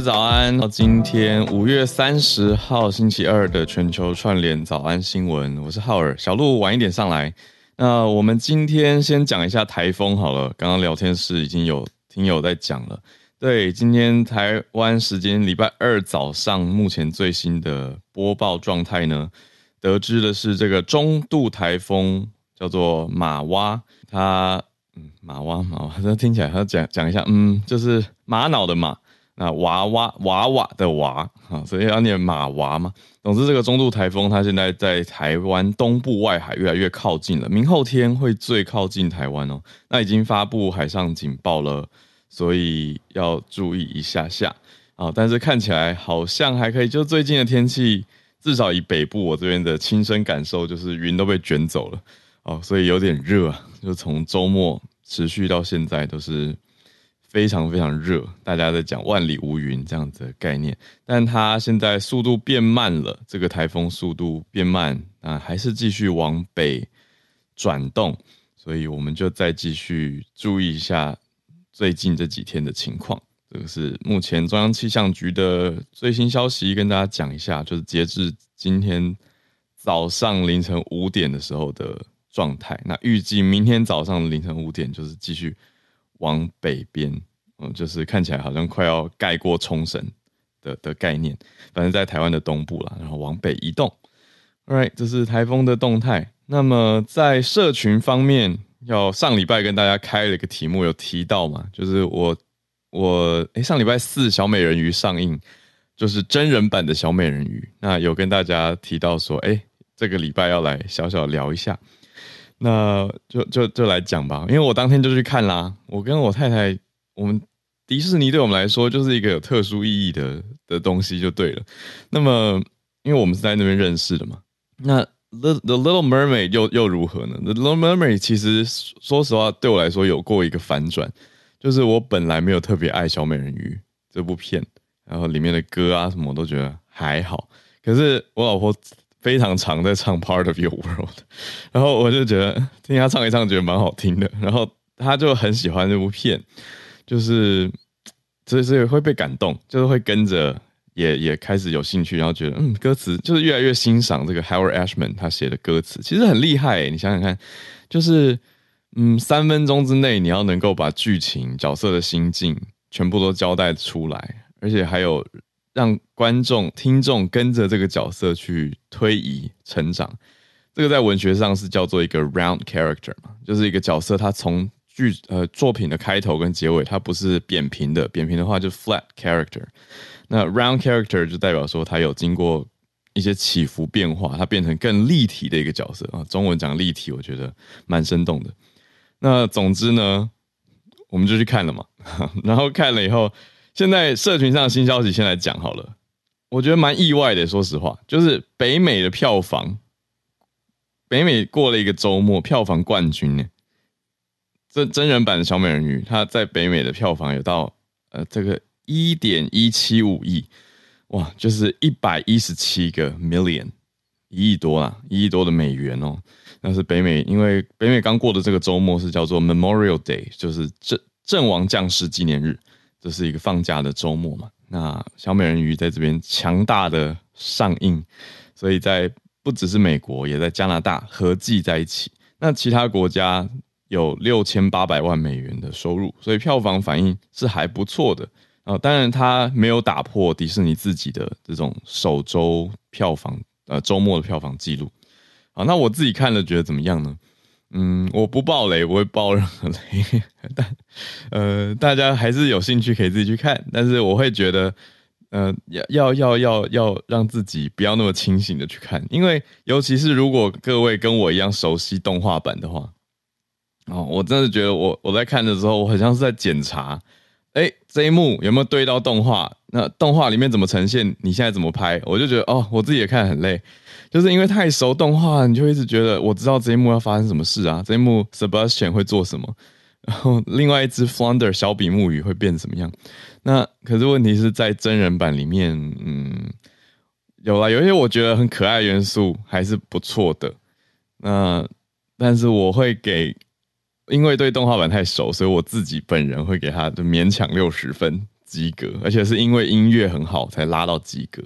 早安！今天五月三十号星期二的全球串联早安新闻，我是浩尔。小鹿晚一点上来。那我们今天先讲一下台风好了。刚刚聊天室已经有听友在讲了。对，今天台湾时间礼拜二早上，目前最新的播报状态呢，得知的是这个中度台风叫做马蛙，它嗯马蛙马蛙，这听起来它讲讲一下，嗯，就是玛瑙的玛。那娃娃娃娃的娃啊，所以要念马娃嘛。总之，这个中度台风它现在在台湾东部外海越来越靠近了，明后天会最靠近台湾哦。那已经发布海上警报了，所以要注意一下下啊。但是看起来好像还可以，就最近的天气，至少以北部我这边的亲身感受，就是云都被卷走了哦，所以有点热。就从周末持续到现在都是。非常非常热，大家在讲万里无云这样子的概念，但它现在速度变慢了，这个台风速度变慢啊，还是继续往北转动，所以我们就再继续注意一下最近这几天的情况。这个是目前中央气象局的最新消息，跟大家讲一下，就是截至今天早上凌晨五点的时候的状态。那预计明天早上凌晨五点就是继续。往北边，嗯，就是看起来好像快要盖过冲绳的的概念，反正在台湾的东部啦，然后往北移动。All right，这是台风的动态。那么在社群方面，要上礼拜跟大家开了一个题目，有提到嘛？就是我我诶、上礼拜四小美人鱼上映，就是真人版的小美人鱼。那有跟大家提到说，哎、欸，这个礼拜要来小小聊一下。那就就就来讲吧，因为我当天就去看啦。我跟我太太，我们迪士尼对我们来说就是一个有特殊意义的的东西，就对了。那么，因为我们是在那边认识的嘛。那 The The Little Mermaid 又又如何呢？The Little Mermaid 其实说实话对我来说有过一个反转，就是我本来没有特别爱小美人鱼这部片，然后里面的歌啊什么我都觉得还好。可是我老婆。非常常在唱 Part of Your World，然后我就觉得听他唱一唱，觉得蛮好听的。然后他就很喜欢这部片，就是所以所以会被感动，就是会跟着也也开始有兴趣，然后觉得嗯，歌词就是越来越欣赏这个 Howard Ashman 他写的歌词，其实很厉害。你想想看，就是嗯，三分钟之内你要能够把剧情、角色的心境全部都交代出来，而且还有。让观众、听众跟着这个角色去推移成长，这个在文学上是叫做一个 round character 嘛，就是一个角色，它从剧呃作品的开头跟结尾，它不是扁平的，扁平的话就 flat character。那 round character 就代表说它有经过一些起伏变化，它变成更立体的一个角色啊。中文讲立体，我觉得蛮生动的。那总之呢，我们就去看了嘛，然后看了以后。现在社群上的新消息先来讲好了，我觉得蛮意外的。说实话，就是北美的票房，北美过了一个周末，票房冠军呢。这真人版的小美人鱼，它在北美的票房有到呃这个一点一七五亿，哇，就是一百一十七个 million，一亿多啦，一亿多的美元哦。那是北美，因为北美刚过的这个周末是叫做 Memorial Day，就是阵阵亡将士纪念日。这是一个放假的周末嘛？那小美人鱼在这边强大的上映，所以在不只是美国，也在加拿大合计在一起。那其他国家有六千八百万美元的收入，所以票房反应是还不错的啊。当然，它没有打破迪士尼自己的这种首周票房呃周末的票房记录。好，那我自己看了觉得怎么样呢？嗯，我不爆雷，不会爆任何雷，但呃，大家还是有兴趣可以自己去看。但是我会觉得，呃，要要要要要让自己不要那么清醒的去看，因为尤其是如果各位跟我一样熟悉动画版的话，哦，我真的觉得我我在看的时候，我好像是在检查，哎，这一幕有没有对到动画？那动画里面怎么呈现？你现在怎么拍？我就觉得哦，我自己也看很累。就是因为太熟动画，你就一直觉得我知道这一幕要发生什么事啊，这一幕 Sebastian 会做什么，然后另外一只 Flounder 小比目鱼会变怎么样？那可是问题是在真人版里面，嗯，有啦，有一些我觉得很可爱元素还是不错的。那但是我会给，因为对动画版太熟，所以我自己本人会给他的勉强六十分及格，而且是因为音乐很好才拉到及格。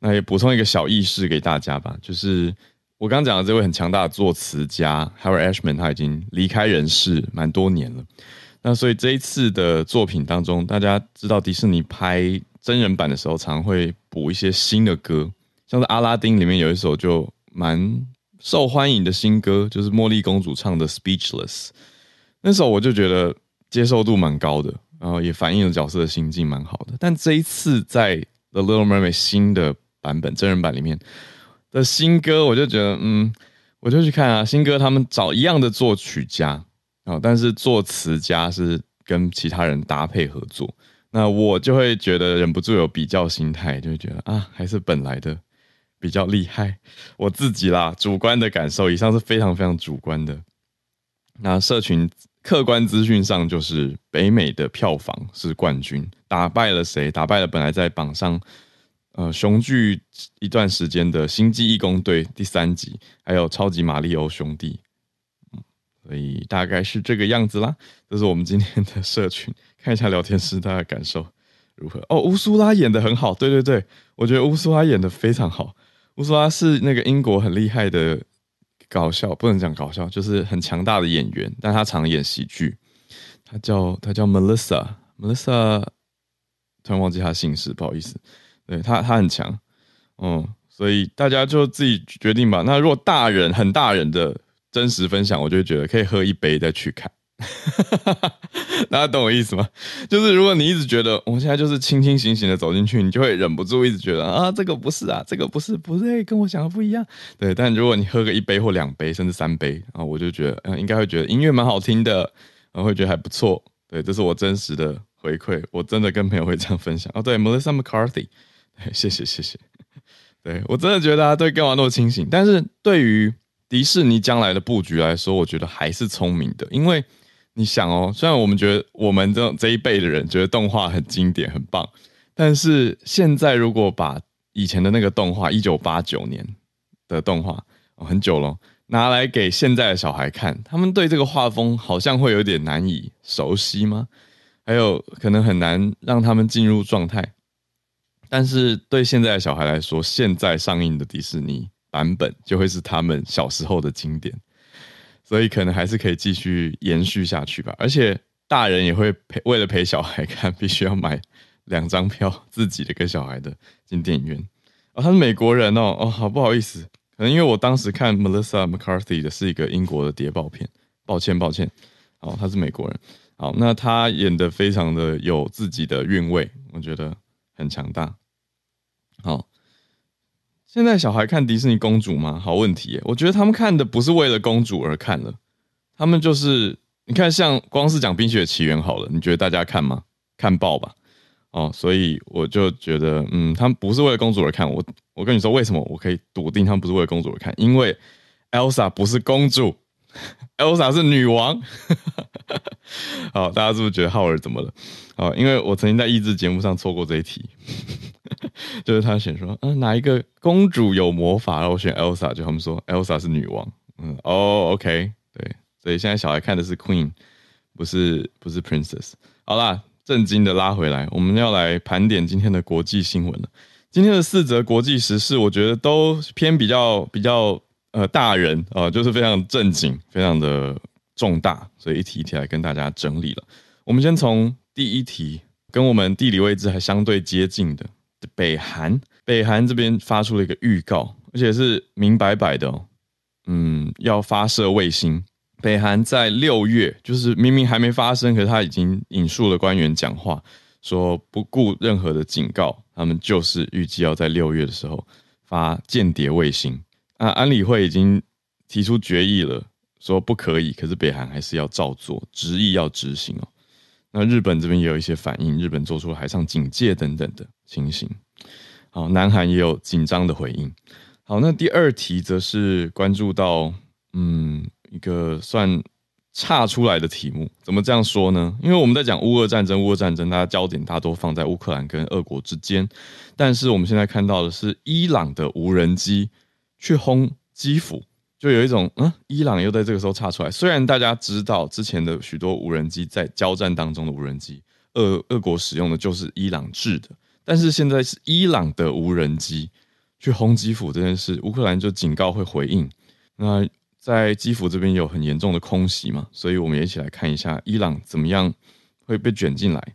那也补充一个小意识给大家吧，就是我刚讲的这位很强大的作词家 Howard Ashman，他已经离开人世蛮多年了。那所以这一次的作品当中，大家知道迪士尼拍真人版的时候，常会补一些新的歌，像是阿拉丁里面有一首就蛮受欢迎的新歌，就是茉莉公主唱的 Speechless。那首我就觉得接受度蛮高的，然后也反映了角色的心境蛮好的。但这一次在 The Little Mermaid 新的版本真人版里面的新歌，我就觉得，嗯，我就去看啊，新歌他们找一样的作曲家啊，但是作词家是跟其他人搭配合作，那我就会觉得忍不住有比较心态，就会觉得啊，还是本来的比较厉害。我自己啦，主观的感受，以上是非常非常主观的。那社群客观资讯上，就是北美的票房是冠军，打败了谁？打败了本来在榜上。呃，雄踞一段时间的《星际义工队》第三集，还有《超级玛利欧兄弟》，嗯，所以大概是这个样子啦。这是我们今天的社群，看一下聊天室大家感受如何？哦，乌苏拉演得很好，对对对，我觉得乌苏拉演得非常好。乌苏拉是那个英国很厉害的搞笑，不能讲搞笑，就是很强大的演员，但他常演喜剧。他叫他叫 Melissa，Melissa，突然忘记他姓氏，不好意思。对他，他很强，嗯，所以大家就自己决定吧。那如果大人很大人的真实分享，我就觉得可以喝一杯再去看。大家懂我意思吗？就是如果你一直觉得我现在就是清清醒醒的走进去，你就会忍不住一直觉得啊，这个不是啊，这个不是，不对，跟我想的不一样。对，但如果你喝个一杯或两杯，甚至三杯啊，我就觉得嗯，应该会觉得音乐蛮好听的，然后会觉得还不错。对，这是我真实的回馈，我真的跟朋友会这样分享。哦，对，Melissa McCarthy。谢 谢谢谢，对，我真的觉得对干嘛那么清醒，但是对于迪士尼将来的布局来说，我觉得还是聪明的，因为你想哦，虽然我们觉得我们这这一辈的人觉得动画很经典很棒，但是现在如果把以前的那个动画一九八九年的动画哦，很久了拿来给现在的小孩看，他们对这个画风好像会有点难以熟悉吗？还有可能很难让他们进入状态。但是对现在的小孩来说，现在上映的迪士尼版本就会是他们小时候的经典，所以可能还是可以继续延续下去吧。而且大人也会陪，为了陪小孩看，必须要买两张票，自己的跟小孩的进电影院。哦，他是美国人哦，哦，好不好意思，可能因为我当时看 Melissa McCarthy 的是一个英国的谍报片，抱歉抱歉。哦，他是美国人，好，那他演的非常的有自己的韵味，我觉得很强大。好，现在小孩看迪士尼公主吗？好问题，我觉得他们看的不是为了公主而看了，他们就是你看，像光是讲《冰雪奇缘》好了，你觉得大家看吗？看爆吧！哦，所以我就觉得，嗯，他们不是为了公主而看。我我跟你说，为什么我可以笃定他们不是为了公主而看？因为 Elsa 不是公主 Elsa 是女王。好，大家是不是觉得浩尔怎么了？哦，因为我曾经在益智节目上错过这一题。就是他选说，嗯，哪一个公主有魔法？然后我选 Elsa，就他们说 Elsa 是女王。嗯，哦，OK，对，所以现在小孩看的是 Queen，不是不是 Princess。好啦，震惊的拉回来，我们要来盘点今天的国际新闻了。今天的四则国际时事，我觉得都偏比较比较呃大人啊、呃，就是非常正经，非常的重大，所以一题一题来跟大家整理了。我们先从第一题，跟我们地理位置还相对接近的北韩，北韩这边发出了一个预告，而且是明摆摆的哦，嗯，要发射卫星。北韩在六月，就是明明还没发生，可是他已经引述了官员讲话，说不顾任何的警告，他们就是预计要在六月的时候发间谍卫星。啊，安理会已经提出决议了，说不可以，可是北韩还是要照做，执意要执行哦。那日本这边也有一些反应，日本做出海上警戒等等的情形。好，南韩也有紧张的回应。好，那第二题则是关注到，嗯。一个算差出来的题目，怎么这样说呢？因为我们在讲乌俄战争，乌俄战争，大家焦点大多放在乌克兰跟俄国之间，但是我们现在看到的是伊朗的无人机去轰基辅，就有一种嗯，伊朗又在这个时候插出来。虽然大家知道之前的许多无人机在交战当中的无人机，俄俄国使用的就是伊朗制的，但是现在是伊朗的无人机去轰基辅这件事，乌克兰就警告会回应。那在基辅这边有很严重的空袭嘛，所以我们也一起来看一下伊朗怎么样会被卷进来。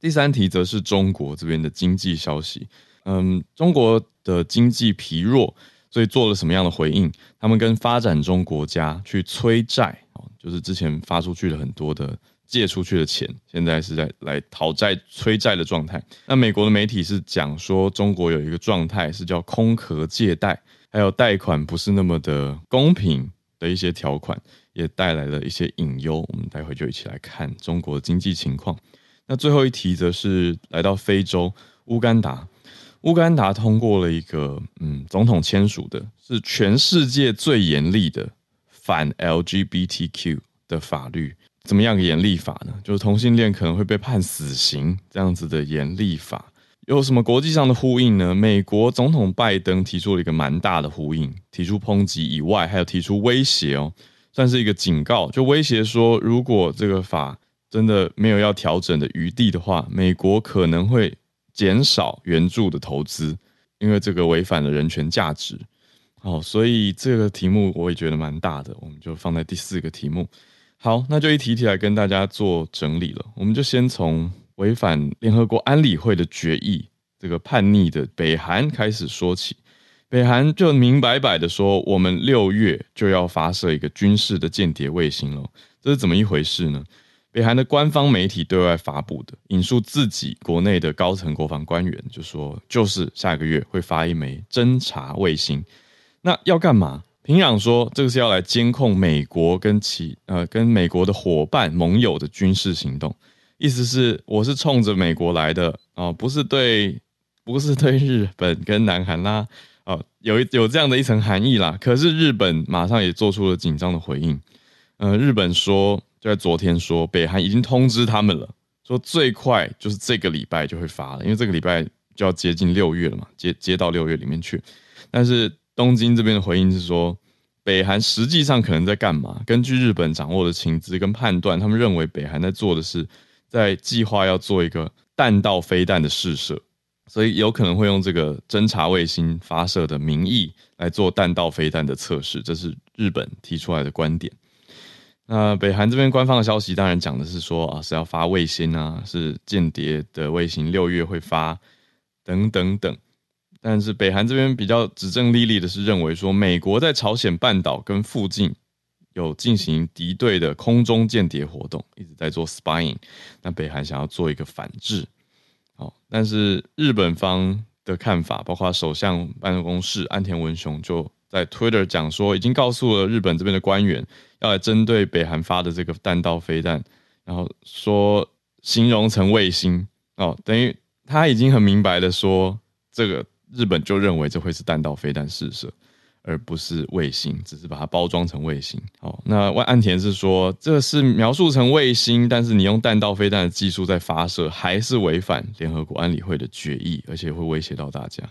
第三题则是中国这边的经济消息，嗯，中国的经济疲弱，所以做了什么样的回应？他们跟发展中国家去催债，哦，就是之前发出去了很多的借出去的钱，现在是在来讨债催债的状态。那美国的媒体是讲说，中国有一个状态是叫空壳借贷，还有贷款不是那么的公平。的一些条款也带来了一些隐忧，我们待会就一起来看中国的经济情况。那最后一题则是来到非洲乌干达，乌干达通过了一个嗯，总统签署的是全世界最严厉的反 LGBTQ 的法律。怎么样个严厉法呢？就是同性恋可能会被判死刑这样子的严厉法。有什么国际上的呼应呢？美国总统拜登提出了一个蛮大的呼应，提出抨击以外，还有提出威胁哦，算是一个警告，就威胁说，如果这个法真的没有要调整的余地的话，美国可能会减少援助的投资，因为这个违反了人权价值。好，所以这个题目我也觉得蛮大的，我们就放在第四个题目。好，那就一题一题来跟大家做整理了，我们就先从。违反联合国安理会的决议，这个叛逆的北韩开始说起。北韩就明摆摆的说，我们六月就要发射一个军事的间谍卫星了。这是怎么一回事呢？北韩的官方媒体对外发布的，引述自己国内的高层国防官员就说，就是下个月会发一枚侦察卫星。那要干嘛？平壤说，这个是要来监控美国跟其 呃跟美国的伙伴盟友的军事行动。意思是我是冲着美国来的哦，不是对，不是对日本跟南韩啦，哦，有有这样的一层含义啦。可是日本马上也做出了紧张的回应，呃，日本说就在昨天说，北韩已经通知他们了，说最快就是这个礼拜就会发了，因为这个礼拜就要接近六月了嘛，接接到六月里面去。但是东京这边的回应是说，北韩实际上可能在干嘛？根据日本掌握的情资跟判断，他们认为北韩在做的是。在计划要做一个弹道飞弹的试射，所以有可能会用这个侦察卫星发射的名义来做弹道飞弹的测试，这是日本提出来的观点。那北韩这边官方的消息当然讲的是说啊，是要发卫星啊，是间谍的卫星，六月会发等等等。但是北韩这边比较指证莉莉的是认为说，美国在朝鲜半岛跟附近。有进行敌对的空中间谍活动，一直在做 spying。那北韩想要做一个反制，好，但是日本方的看法，包括首相办公室安田文雄就在 Twitter 讲说，已经告诉了日本这边的官员，要来针对北韩发的这个弹道飞弹，然后说形容成卫星哦，等于他已经很明白的说，这个日本就认为这会是弹道飞弹试射。而不是卫星，只是把它包装成卫星。哦，那万岸田是说，这是描述成卫星，但是你用弹道飞弹的技术在发射，还是违反联合国安理会的决议，而且会威胁到大家。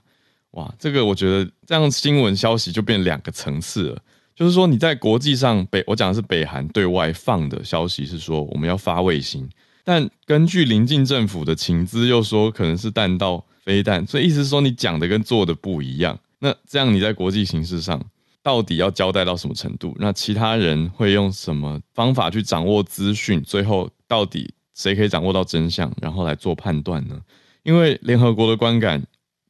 哇，这个我觉得这样新闻消息就变两个层次了。就是说你在国际上北，我讲的是北韩对外放的消息是说我们要发卫星，但根据邻近政府的情资又说可能是弹道飞弹，所以意思是说你讲的跟做的不一样。那这样你在国际形势上到底要交代到什么程度？那其他人会用什么方法去掌握资讯？最后到底谁可以掌握到真相，然后来做判断呢？因为联合国的观感，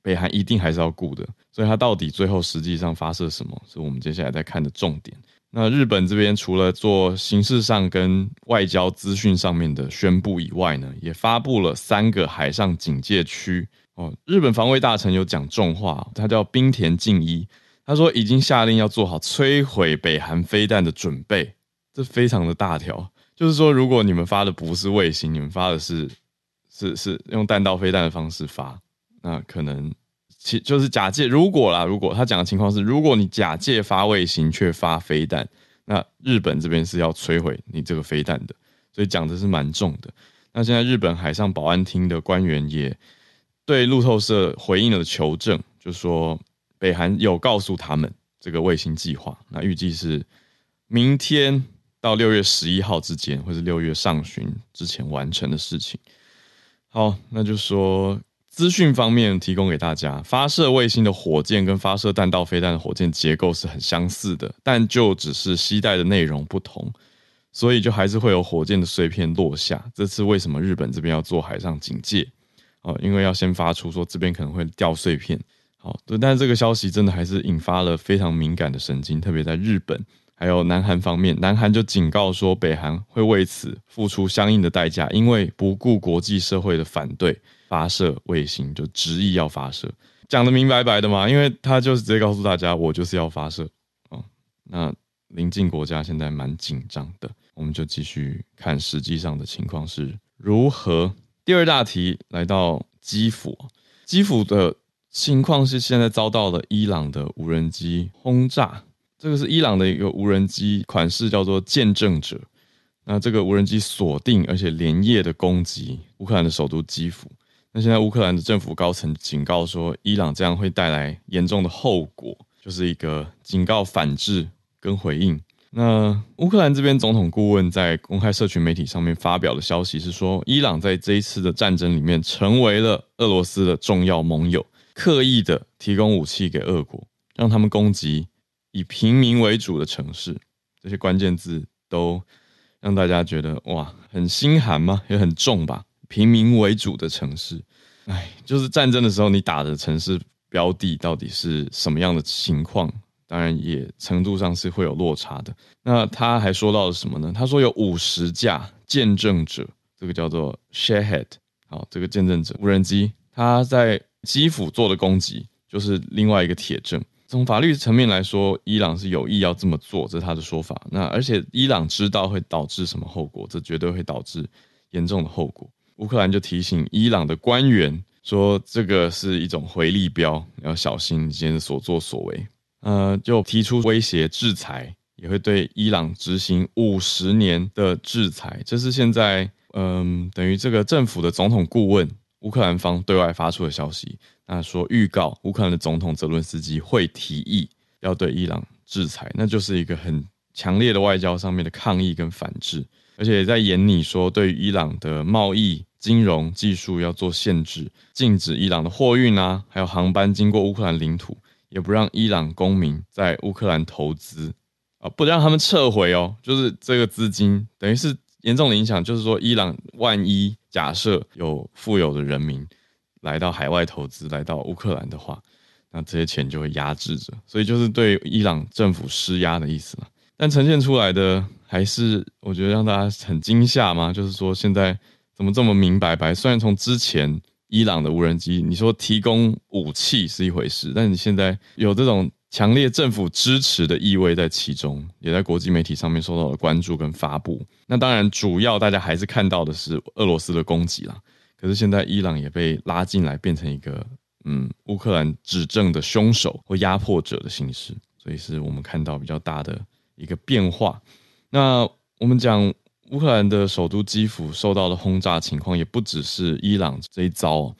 北韩一定还是要顾的，所以他到底最后实际上发射什么，是我们接下来在看的重点。那日本这边除了做形式上跟外交资讯上面的宣布以外呢，也发布了三个海上警戒区哦。日本防卫大臣有讲重话，他叫冰田敬一，他说已经下令要做好摧毁北韩飞弹的准备，这非常的大条，就是说如果你们发的不是卫星，你们发的是是是用弹道飞弹的方式发，那可能。其就是假借，如果啦，如果他讲的情况是，如果你假借发卫星却发飞弹，那日本这边是要摧毁你这个飞弹的，所以讲的是蛮重的。那现在日本海上保安厅的官员也对路透社回应了求证，就说北韩有告诉他们这个卫星计划，那预计是明天到六月十一号之间，或是六月上旬之前完成的事情。好，那就说。资讯方面提供给大家，发射卫星的火箭跟发射弹道飞弹的火箭结构是很相似的，但就只是携带的内容不同，所以就还是会有火箭的碎片落下。这次为什么日本这边要做海上警戒？哦，因为要先发出说这边可能会掉碎片。好，对，但这个消息真的还是引发了非常敏感的神经，特别在日本还有南韩方面，南韩就警告说北韩会为此付出相应的代价，因为不顾国际社会的反对。发射卫星就执意要发射，讲得明白白的嘛，因为他就是直接告诉大家，我就是要发射哦。那邻近国家现在蛮紧张的，我们就继续看实际上的情况是如何。第二大题来到基辅，基辅的情况是现在遭到了伊朗的无人机轰炸，这个是伊朗的一个无人机款式叫做见证者。那这个无人机锁定而且连夜的攻击乌克兰的首都基辅。那现在乌克兰的政府高层警告说，伊朗这样会带来严重的后果，就是一个警告反制跟回应。那乌克兰这边总统顾问在公开社群媒体上面发表的消息是说，伊朗在这一次的战争里面成为了俄罗斯的重要盟友，刻意的提供武器给俄国，让他们攻击以平民为主的城市。这些关键字都让大家觉得哇，很心寒吗？也很重吧。平民为主的城市，哎，就是战争的时候，你打的城市标的到底是什么样的情况？当然也程度上是会有落差的。那他还说到了什么呢？他说有五十架见证者，这个叫做 Shahed，好，这个见证者无人机，他在基辅做的攻击就是另外一个铁证。从法律层面来说，伊朗是有意要这么做，这是他的说法。那而且伊朗知道会导致什么后果，这绝对会导致严重的后果。乌克兰就提醒伊朗的官员说：“这个是一种回力镖，要小心你今天所作所为。”呃，就提出威胁制裁，也会对伊朗执行五十年的制裁。这是现在嗯、等于这个政府的总统顾问乌克兰方对外发出的消息。那说预告乌克兰的总统泽伦斯基会提议要对伊朗制裁，那就是一个很强烈的外交上面的抗议跟反制。而且也在演你说，对伊朗的贸易、金融、技术要做限制，禁止伊朗的货运啊，还有航班经过乌克兰领土，也不让伊朗公民在乌克兰投资啊，不让他们撤回哦。就是这个资金等于是严重的影响，就是说，伊朗万一假设有富有的人民来到海外投资，来到乌克兰的话，那这些钱就会压制着，所以就是对伊朗政府施压的意思了。但呈现出来的。还是我觉得让大家很惊吓吗？就是说现在怎么这么明白白？虽然从之前伊朗的无人机，你说提供武器是一回事，但你现在有这种强烈政府支持的意味在其中，也在国际媒体上面受到了关注跟发布。那当然，主要大家还是看到的是俄罗斯的攻击啦。可是现在伊朗也被拉进来，变成一个嗯乌克兰指证的凶手或压迫者的形式，所以是我们看到比较大的一个变化。那我们讲乌克兰的首都基辅受到的轰炸情况，也不只是伊朗这一遭，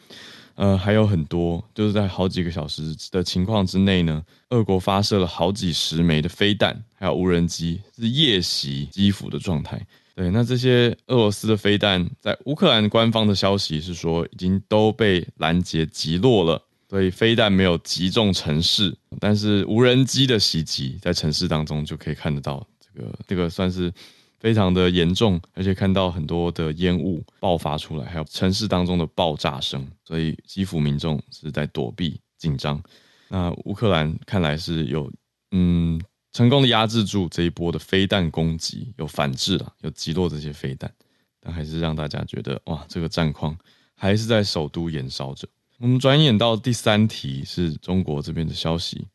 呃，还有很多，就是在好几个小时的情况之内呢，俄国发射了好几十枚的飞弹，还有无人机是夜袭基辅的状态。对，那这些俄罗斯的飞弹，在乌克兰官方的消息是说，已经都被拦截击落了，所以飞弹没有击中城市，但是无人机的袭击在城市当中就可以看得到，这个这个算是非常的严重，而且看到很多的烟雾爆发出来，还有城市当中的爆炸声，所以基辅民众是在躲避紧张。那乌克兰看来是有嗯。成功的压制住这一波的飞弹攻击，有反制了，有击落这些飞弹，但还是让大家觉得哇，这个战况还是在首都燃烧着。我们转眼到第三题是中国这边的消息。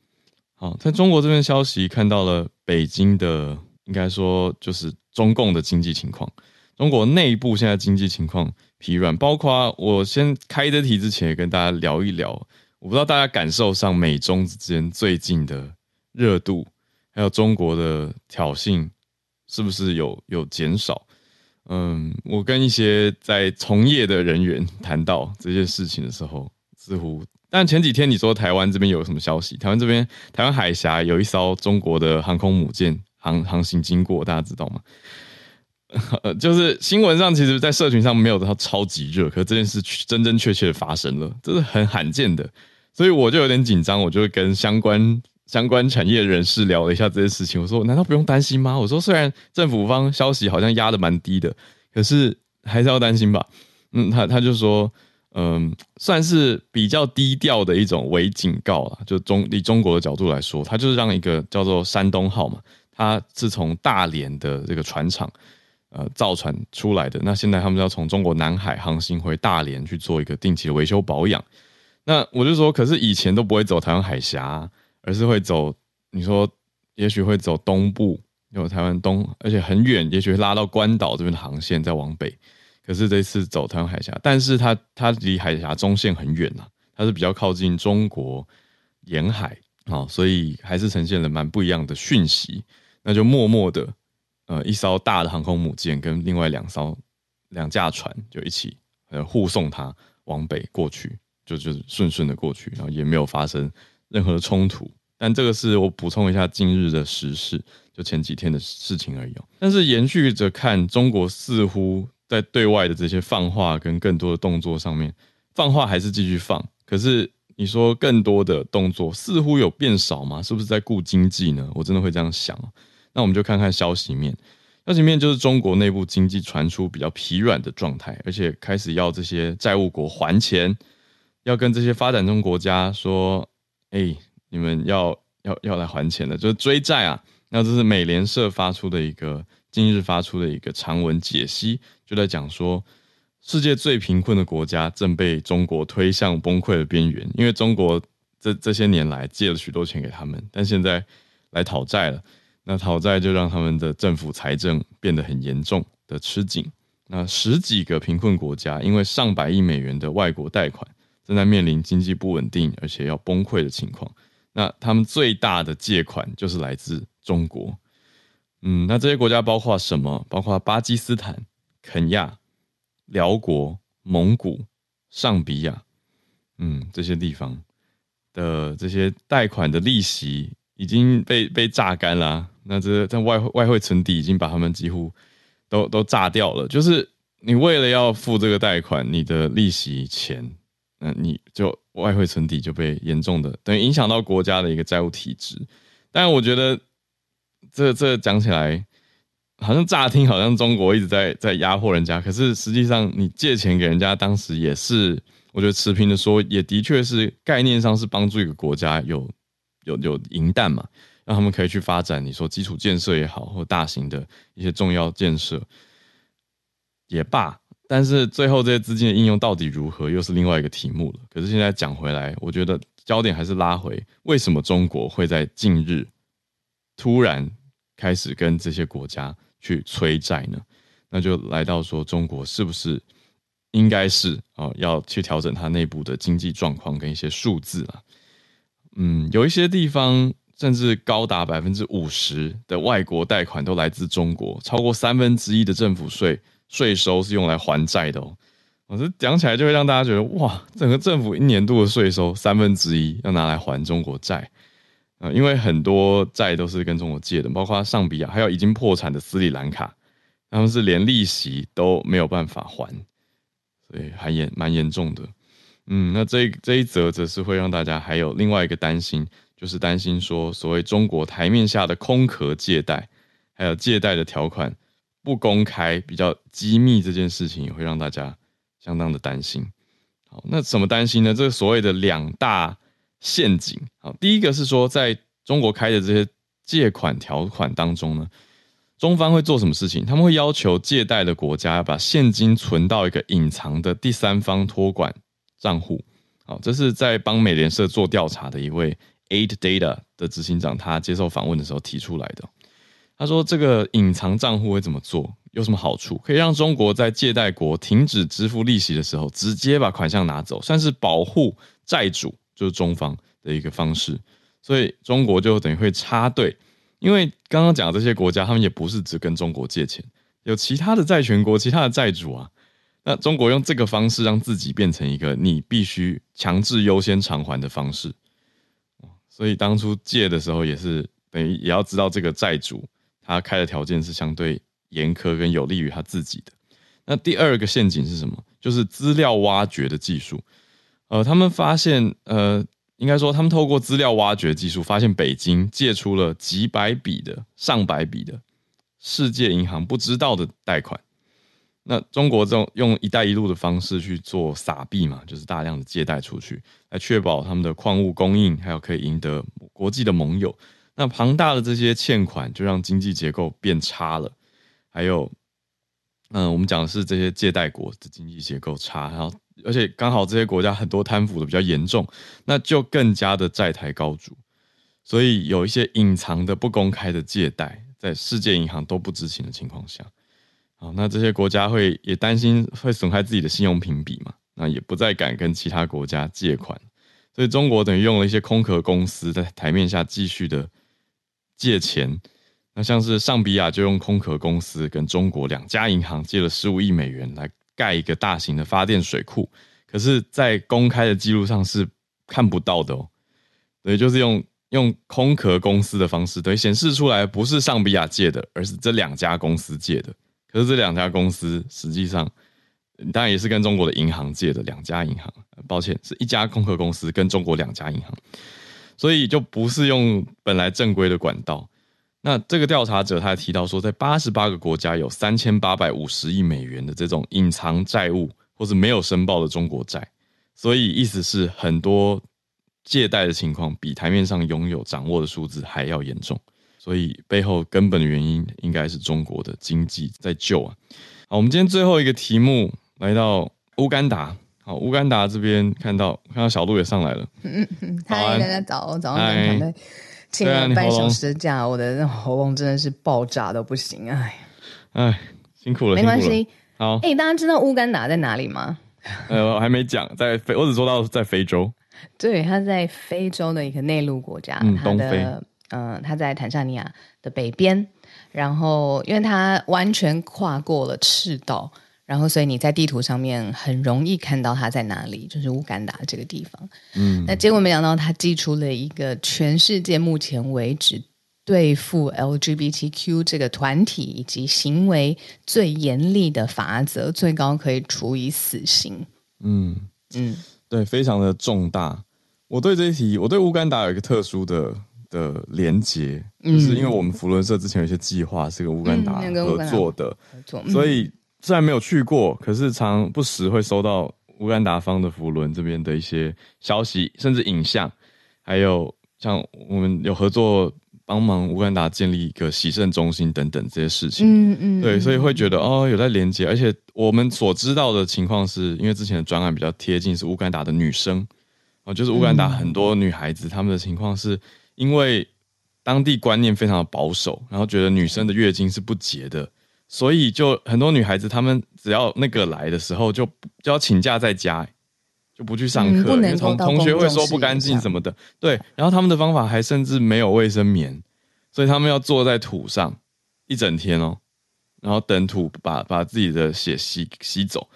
好，在中国这边消息看到了北京的，应该说就是中共的经济情况。中国内部现在经济情况疲软，包括我先开这题之前也跟大家聊一聊，我不知道大家感受上美中之间最近的热度。还有中国的挑衅是不是有有减少？嗯，我跟一些在从业的人员谈到这件事情的时候，似乎……但前几天你说台湾这边有什么消息？台湾这边，台湾海峡有一艘中国的航空母舰航航行经过，大家知道吗？呃，就是新闻上其实，在社群上没有它超级热，可是这件事真真确确发生了，这是很罕见的，所以我就有点紧张，我就会跟相关。相关产业人士聊了一下这件事情，我说：“难道不用担心吗？”我说：“虽然政府方消息好像压得蛮低的，可是还是要担心吧。”嗯，他他就说：“嗯，算是比较低调的一种微警告了。就中以中国的角度来说，它就是让一个叫做山东号嘛，它是从大连的这个船厂呃造船出来的。那现在他们要从中国南海航行回大连去做一个定期的维修保养。那我就说，可是以前都不会走台湾海峡。”而是会走，你说也许会走东部，有台湾东，而且很远，也许会拉到关岛这边的航线再往北。可是这次走台湾海峡，但是它它离海峡中线很远啊，它是比较靠近中国沿海啊，所以还是呈现了蛮不一样的讯息。那就默默的，呃，一艘大的航空母舰跟另外两艘两架船就一起呃护送它往北过去，就就是顺顺的过去，然后也没有发生任何的冲突。但这个是我补充一下今日的时事，就前几天的事情而已。但是延续着看，中国似乎在对外的这些放话跟更多的动作上面，放话还是继续放。可是你说更多的动作似乎有变少吗？是不是在顾经济呢？我真的会这样想。那我们就看看消息面，消息面就是中国内部经济传出比较疲软的状态，而且开始要这些债务国还钱，要跟这些发展中国家说，哎。你们要要要来还钱的，就是追债啊！那这是美联社发出的一个近日发出的一个长文解析，就在讲说，世界最贫困的国家正被中国推向崩溃的边缘，因为中国这这些年来借了许多钱给他们，但现在来讨债了，那讨债就让他们的政府财政变得很严重的吃紧。那十几个贫困国家因为上百亿美元的外国贷款，正在面临经济不稳定而且要崩溃的情况。那他们最大的借款就是来自中国，嗯，那这些国家包括什么？包括巴基斯坦、肯亚、辽国、蒙古、上比亚，嗯，这些地方的这些贷款的利息已经被被榨干了啊。那这在外外汇存底已经把他们几乎都都炸掉了。就是你为了要付这个贷款，你的利息钱。那你就外汇存底就被严重的等于影响到国家的一个债务体制，但我觉得这这讲起来好像乍听好像中国一直在在压迫人家，可是实际上你借钱给人家，当时也是我觉得持平的说，也的确是概念上是帮助一个国家有有有银弹嘛，让他们可以去发展，你说基础建设也好，或大型的一些重要建设也罢。但是最后这些资金的应用到底如何，又是另外一个题目了。可是现在讲回来，我觉得焦点还是拉回，为什么中国会在近日突然开始跟这些国家去催债呢？那就来到说，中国是不是应该是哦要去调整它内部的经济状况跟一些数字了？嗯，有一些地方甚至高达百分之五十的外国贷款都来自中国，超过三分之一的政府税。税收是用来还债的哦，我这讲起来就会让大家觉得哇，整个政府一年度的税收三分之一要拿来还中国债啊，因为很多债都是跟中国借的，包括上比亚，还有已经破产的斯里兰卡，他们是连利息都没有办法还，所以还严蛮严重的。嗯，那这这一则则是会让大家还有另外一个担心，就是担心说所谓中国台面下的空壳借贷，还有借贷的条款不公开、比较机密这件事情，也会让大家相当的担心。好，那怎么担心呢？这个所谓的两大陷阱。好，第一个是说，在中国开的这些借款条款当中呢，中方会做什么事情？他们会要求借贷的国家把现金存到一个隐藏的第三方托管账户。好，这是在帮美联社做调查的一位 Aid Data 的执行长，他接受访问的时候提出来的。他说：“这个隐藏账户会怎么做？有什么好处？可以让中国在借贷国停止支付利息的时候，直接把款项拿走，算是保护债主，就是中方的一个方式。”所以中国就等于会插队，因为刚刚讲的这些国家，他们也不是只跟中国借钱，有其他的债权国、其他的债主啊。那中国用这个方式让自己变成一个你必须强制优先偿还的方式。所以当初借的时候，也是等于也要知道这个债主他开的条件是相对严苛跟有利于他自己的。那第二个陷阱是什么？就是资料挖掘的技术。呃，他们发现呃。应该说，他们透过资料挖掘技术，发现北京借出了几百笔的、上百笔的世界银行不知道的贷款。那中国这种用“一带一路”的方式去做撒币嘛，就是大量的借贷出去，来确保他们的矿物供应，还有可以赢得国际的盟友。那庞大的这些欠款，就让经济结构变差了。还有，嗯，我们讲的是这些借贷国的经济结构差，然后。而且刚好这些国家很多贪腐的比较严重，那就更加的债台高筑，所以有一些隐藏的不公开的借贷，在世界银行都不知情的情况下，好，那这些国家会也担心会损害自己的信用评比嘛，那也不再敢跟其他国家借款，所以中国等于用了一些空壳公司在台面下继续的借钱，那像是尚比亚就用空壳公司跟中国两家银行借了十五亿美元来。盖一个大型的发电水库，可是，在公开的记录上是看不到的哦。对，就是用用空壳公司的方式，对，显示出来不是尚比亚借的，而是这两家公司借的。可是这两家公司实际上，当然也是跟中国的银行借的，两家银行。抱歉，是一家空壳公司跟中国两家银行，所以就不是用本来正规的管道。那这个调查者他还提到说，在八十八个国家有三千八百五十亿美元的这种隐藏债务，或是没有申报的中国债，所以意思是很多借贷的情况比台面上拥有掌握的数字还要严重，所以背后根本的原因应该是中国的经济在救啊。好，我们今天最后一个题目来到乌干达。好，乌干达这边看到看到小鹿也上来了，嗯嗯，嗨，大家早，早上请了半小时的假，我的喉咙真的是爆炸都不行，哎，哎，辛苦了，没关系。好，哎、欸，大家知道乌干达在哪里吗？呃，我还没讲，在非，我只说到在非洲。对，它在非洲的一个内陆国家，嗯，东非。嗯、呃，它在坦桑尼亚的北边，然后因为它完全跨过了赤道。然后，所以你在地图上面很容易看到它在哪里，就是乌干达这个地方。嗯，那结果没想到，他寄出了一个全世界目前为止对付 LGBTQ 这个团体以及行为最严厉的法则，最高可以处以死刑。嗯嗯，对，非常的重大。我对这一题，我对乌干达有一个特殊的的连结，就是因为我们福伦社之前有一些计划是跟乌干达合作的，合作，所以。虽然没有去过，可是常不时会收到乌干达方的福伦这边的一些消息，甚至影像，还有像我们有合作帮忙乌干达建立一个洗肾中心等等这些事情。嗯嗯，对，所以会觉得哦有在连接，而且我们所知道的情况是因为之前的专案比较贴近是乌干达的女生哦，就是乌干达很多女孩子她们的情况是因为当地观念非常的保守，然后觉得女生的月经是不洁的。所以就很多女孩子，她们只要那个来的时候就，就就要请假在家，就不去上课，同同学会说不干净什么的。对，然后他们的方法还甚至没有卫生棉，所以他们要坐在土上一整天哦，然后等土把把自己的血吸吸走。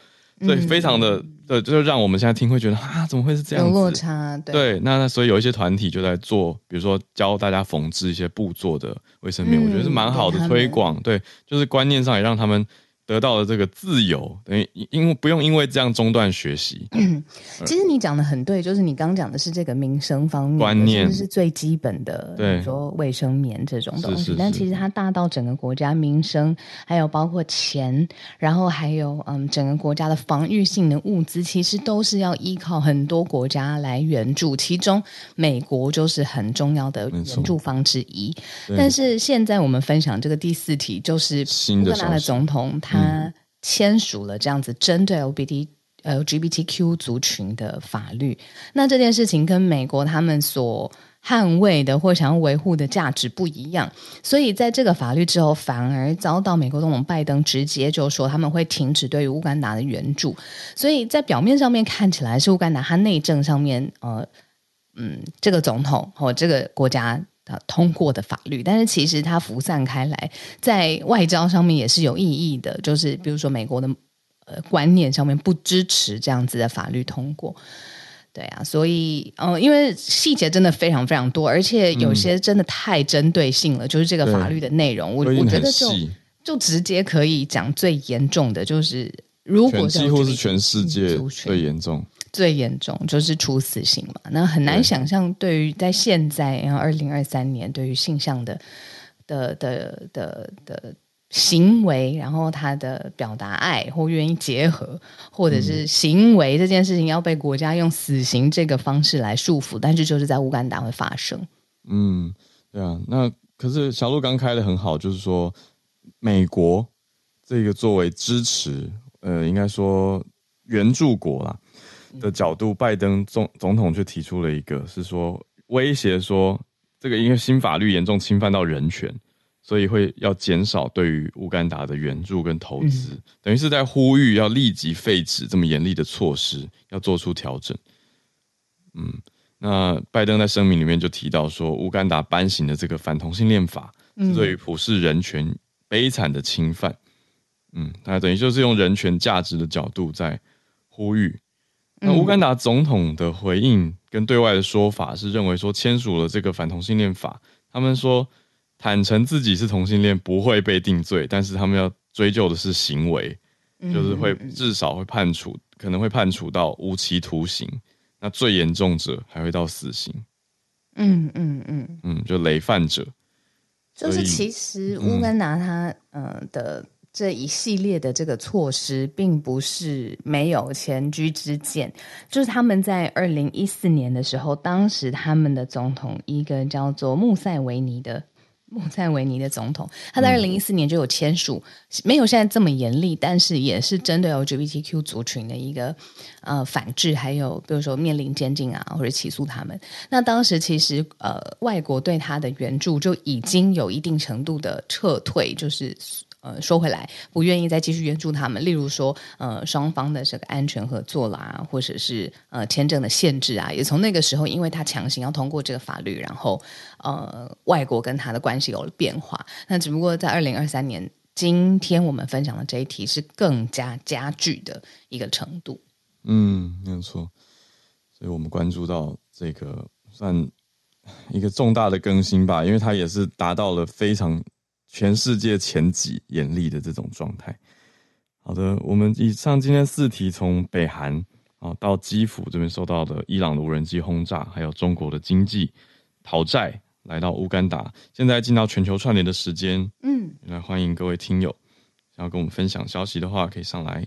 所以非常的、嗯、对，就是让我们现在听会觉得啊，怎么会是这样子？有落差，对。对，那那所以有一些团体就在做，比如说教大家缝制一些布做的卫生棉，嗯、我觉得是蛮好的推广，对，就是观念上也让他们。得到了这个自由，等于因为不用因为这样中断学习。嗯，其实你讲的很对，就是你刚讲的是这个民生方面观念，是，是最基本的，对，比如说卫生棉这种东西。是是是，但其实它大到整个国家民生，还有包括钱，然后还有嗯，整个国家的防御性的物资，其实都是要依靠很多国家来援助，其中美国就是很重要的援助方之一。但是现在我们分享这个第四题，就是乌克兰的总统他。他签署了这样子针对 LGBT LGBTQ 族群的法律，那这件事情跟美国他们所捍卫的或想要维护的价值不一样，所以在这个法律之后，反而遭到美国总统拜登直接就说他们会停止对于乌干达的援助，所以在表面上面看起来是乌干达他内政上面呃嗯这个总统或这个国家。通过的法律，但是其实它浮散开来，在外交上面也是有意义的。就是比如说，美国的呃观念上面不支持这样子的法律通过，对啊，所以嗯、呃，因为细节真的非常非常多，而且有些真的太针对性了。嗯、就是这个法律的内容，我我觉得就就直接可以讲最严重的，就是如果几乎是全世界最严重。最严重就是处死刑嘛，那很难想象，对于在现在，然后二零二三年，对于性向的的的的的行为，然后他的表达爱或愿意结合，或者是行为这件事情，要被国家用死刑这个方式来束缚，但是就是在乌干达会发生。嗯，对啊，那可是小路刚开的很好，就是说美国这个作为支持，呃，应该说援助国啦。的角度，拜登总总统却提出了一个，是说威胁说，这个因为新法律严重侵犯到人权，所以会要减少对于乌干达的援助跟投资，嗯、等于是在呼吁要立即废止这么严厉的措施，要做出调整。嗯，那拜登在声明里面就提到说，乌干达颁行的这个反同性恋法，是对于普世人权悲惨的侵犯。嗯，那等于就是用人权价值的角度在呼吁。那乌干达总统的回应跟对外的说法是认为说，签署了这个反同性恋法，他们说坦诚自己是同性恋不会被定罪，但是他们要追究的是行为，就是会至少会判处，可能会判处到无期徒刑，那最严重者还会到死刑。嗯嗯嗯嗯，就累犯者，就是其实乌干达他呃的。这一系列的这个措施，并不是没有前车之鉴。就是他们在二零一四年的时候，当时他们的总统一个叫做穆塞维尼的穆塞维尼的总统，他在二零一四年就有签署，没有现在这么严厉，但是也是针对 LGBTQ 族群的一个呃反制，还有比如说面临监禁啊或者起诉他们。那当时其实呃外国对他的援助就已经有一定程度的撤退，就是。呃，说回来，不愿意再继续援助他们。例如说，呃，双方的这个安全合作啦，或者是呃签证的限制啊，也从那个时候，因为他强行要通过这个法律，然后呃，外国跟他的关系有了变化。那只不过在二零二三年，今天我们分享的这一题是更加加剧的一个程度。嗯，没有错。所以我们关注到这个算一个重大的更新吧，因为它也是达到了非常。全世界前几严厉的这种状态。好的，我们以上今天四题，从北韩啊到基辅这边受到的伊朗的无人机轰炸，还有中国的经济讨债，来到乌干达，现在进到全球串联的时间。嗯，来欢迎各位听友，想要跟我们分享消息的话，可以上来。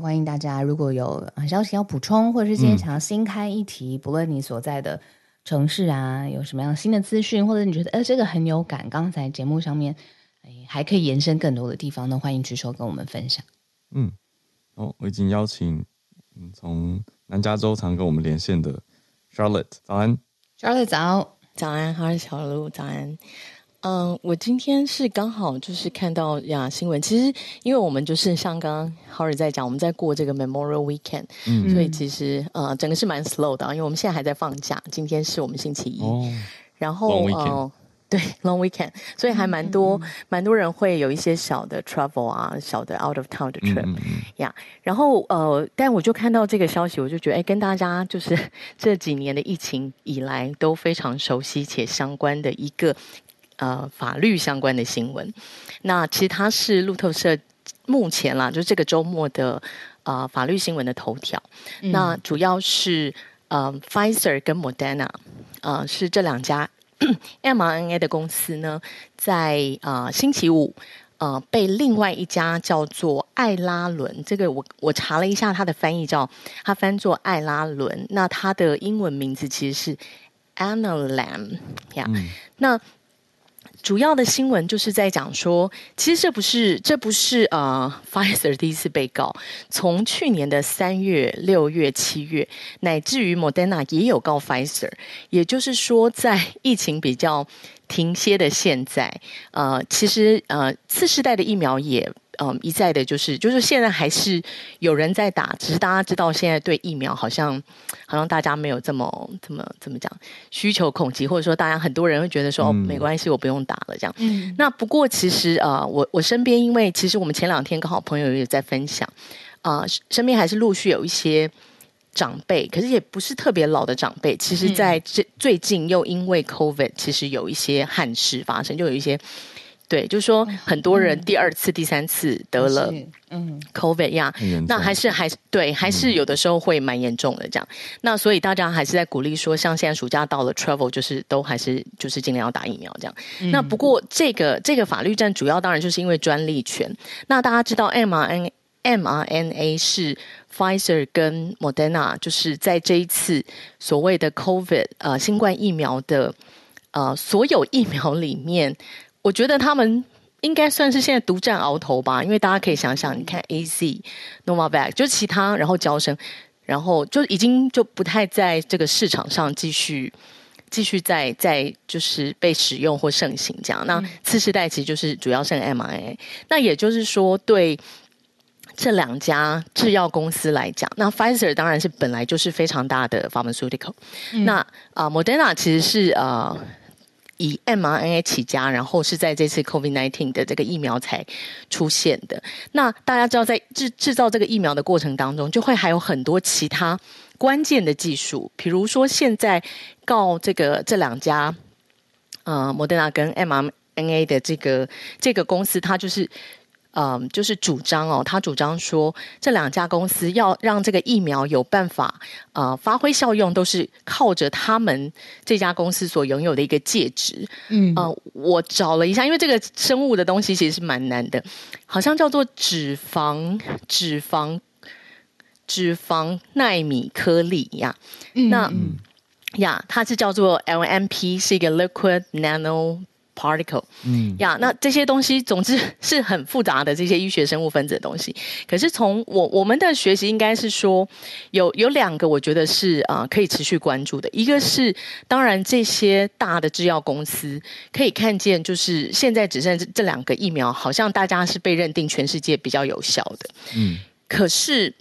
欢迎大家，如果有消息要补充，或者是今天想要新开一题，嗯、不论你所在的。城市啊，有什么样新的资讯，或者你觉得呃这个很有感，刚才节目上面还可以延伸更多的地方呢？欢迎举手跟我们分享。嗯，哦，我已经邀请嗯从南加州常跟我们连线的 Charlotte，早安，Charlotte 早，早安，好，小鹿早安。嗯，我今天是刚好就是看到呀新闻，其实因为我们就是像刚刚浩尔在讲，我们在过这个 Memorial Weekend，嗯，所以其实呃整个是蛮 slow 的，因为我们现在还在放假，今天是我们星期一，哦、然后嗯、呃，对，long weekend，所以还蛮多，蛮、嗯、多人会有一些小的 travel 啊，小的 out of town 的 trip 呀、嗯嗯。yeah。然后呃，但我就看到这个消息，我就觉得，哎，跟大家就是 这几年的疫情以来都非常熟悉且相关的一个呃法律相关的新闻。那其实它是路透社目前啦，就是这个周末的呃法律新闻的头条。嗯、那主要是呃 Pfizer 跟 Moderna，呃是这两家。mRNA 的公司呢，在啊、呃、星期五，呃被另外一家叫做艾拉伦，这个我我查了一下，它的翻译叫它翻作艾拉伦，那它的英文名字其实是 Alnylam 呀，那。主要的新闻就是在讲说，其实这不是这不是呃，Pfizer 第一次被告。从去年的三月、六月、七月，乃至于 Moderna 也有告 Pfizer。也就是说，在疫情比较停歇的现在，呃，其实呃，次世代的疫苗也。嗯，一再的就是，就是现在还是有人在打，只是大家知道现在对疫苗好像，好像大家没有这么、这么、怎么讲需求恐惧，或者说大家很多人会觉得说，哦，没关系，我不用打了这样。嗯。那不过其实呃，我我身边，因为其实我们前两天刚好朋友也在分享，啊、呃，身边还是陆续有一些长辈，可是也不是特别老的长辈，其实在这最近又因为 COVID，其实有一些憾事发生，就有一些。对，就是说很多人第二次、嗯、第三次得了，嗯，COVID 呀，那还是还是对，还是有的时候会蛮严重的这样。嗯、那所以大家还是在鼓励说，像现在暑假到了，travel 就是都还是就是尽量要打疫苗这样。嗯、那不过这个这个法律战主要当然就是因为专利权。那大家知道 mRNA mRNA 是 Pfizer 跟 Moderna 就是在这一次所谓的 COVID 呃新冠疫苗的呃所有疫苗里面。我觉得他们应该算是现在独占鳌头吧，因为大家可以想想，你看 AZ、Novavax，就其他，然后娇生，然后就已经就不太在这个市场上继续继续在在就是被使用或盛行这样。那次世代其实就是主要剩 mRNA，那也就是说，对这两家制药公司来讲，那 Pfizer 当然是本来就是非常大的 pharmaceutical，嗯、那啊、呃、Moderna 其实是呃。以 mRNA 起家，然后是在这次 COVID-19 的这个疫苗才出现的。那大家知道，在制制造这个疫苗的过程当中，就会还有很多其他关键的技术，比如说现在告这个这两家，呃，莫德纳跟 mRNA 的这个这个公司，它就是。嗯，就是主张哦，他主张说，这两家公司要让这个疫苗有办法呃发挥效用，都是靠着他们这家公司所拥有的一个介质。嗯，呃，我找了一下，因为这个生物的东西其实是蛮难的，好像叫做脂肪脂肪脂肪奈米颗粒呀。嗯，那呀，它是叫做 LNP，是一个 liquid nano。particle，嗯呀，那这些东西总之 是很复杂的这些医学生物分子的东西。可是从我我们的学习应该是说，有有两个我觉得是啊、呃、可以持续关注的。一个是当然这些大的制药公司可以看见，就是现在只剩这这两个疫苗，好像大家是被认定全世界比较有效的。嗯，可是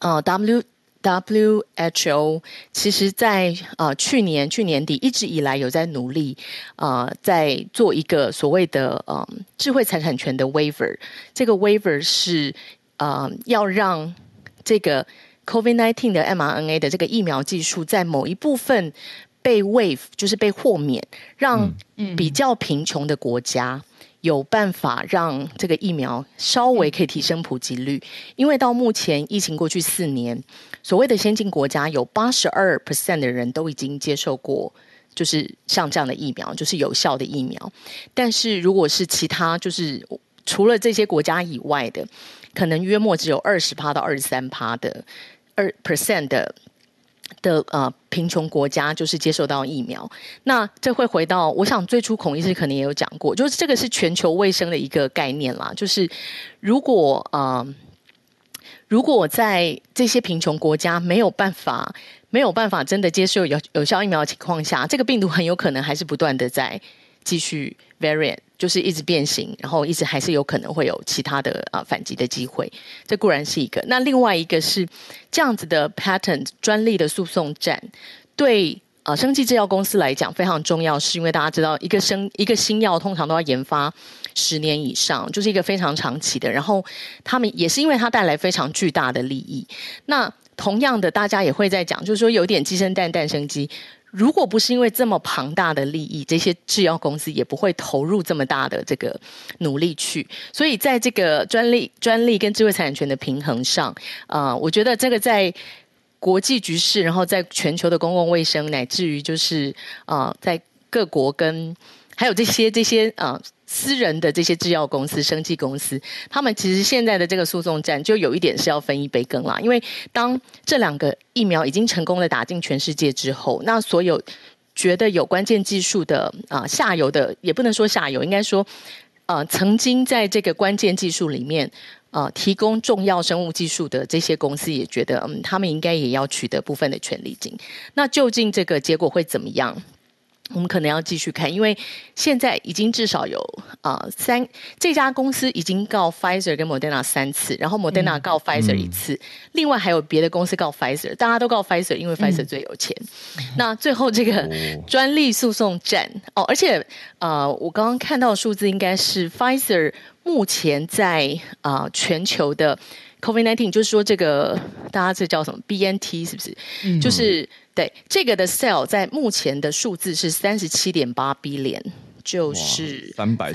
呃 W。WHO 其实在，在呃去年去年底一直以来有在努力，呃，在做一个所谓的呃智慧财产权的 waiver。这个 waiver 是呃要让这个 COVID-19 的 mRNA 的这个疫苗技术在某一部分被 waive，就是被豁免，让比较贫穷的国家。有办法让这个疫苗稍微可以提升普及率，因为到目前疫情过去四年，所谓的先进国家有八十二 percent 的人都已经接受过，就是像这样的疫苗，就是有效的疫苗。但是如果是其他，就是除了这些国家以外的，可能约莫只有二十趴到二十三趴的二 percent 的。的呃贫穷国家就是接受到疫苗，那这会回到我想最初孔医师可能也有讲过，就是这个是全球卫生的一个概念啦，就是如果呃如果在这些贫穷国家没有办法没有办法真的接受有有效疫苗的情况下，这个病毒很有可能还是不断的在继续 variant。就是一直变形，然后一直还是有可能会有其他的啊反击的机会，这固然是一个。那另外一个是这样子的 patent 专利的诉讼战，对啊生技制药公司来讲非常重要，是因为大家知道一个生一个新药通常都要研发十年以上，就是一个非常长期的。然后他们也是因为它带来非常巨大的利益。那同样的，大家也会在讲，就是说有点鸡生蛋，蛋生鸡。如果不是因为这么庞大的利益，这些制药公司也不会投入这么大的这个努力去。所以，在这个专利、专利跟智慧财产权的平衡上，啊、呃，我觉得这个在国际局势，然后在全球的公共卫生，乃至于就是啊、呃，在各国跟还有这些这些啊。呃私人的这些制药公司、生技公司，他们其实现在的这个诉讼战，就有一点是要分一杯羹啦。因为当这两个疫苗已经成功的打进全世界之后，那所有觉得有关键技术的啊、下游的，也不能说下游，应该说、呃、曾经在这个关键技术里面啊、提供重要生物技术的这些公司，也觉得嗯，他们应该也要取得部分的权利金。那究竟这个结果会怎么样？我们可能要继续看，因为现在已经至少有啊、呃、三这家公司已经告 Pfizer 跟 Moderna 三次，然后 Moderna 告 Pfizer 一次，嗯、另外还有别的公司告 Pfizer，大家都告 Pfizer，因为 Pfizer 最有钱。嗯、那最后这个专利诉讼战哦，而且啊、呃，我刚刚看到的数字应该是 Pfizer 目前在啊、呃、全球的 COVID-19，就是说这个大家这叫什么 BNT 是不是？嗯、就是。对这个的 sale 在目前的数字是三十七点八 billion，就是三百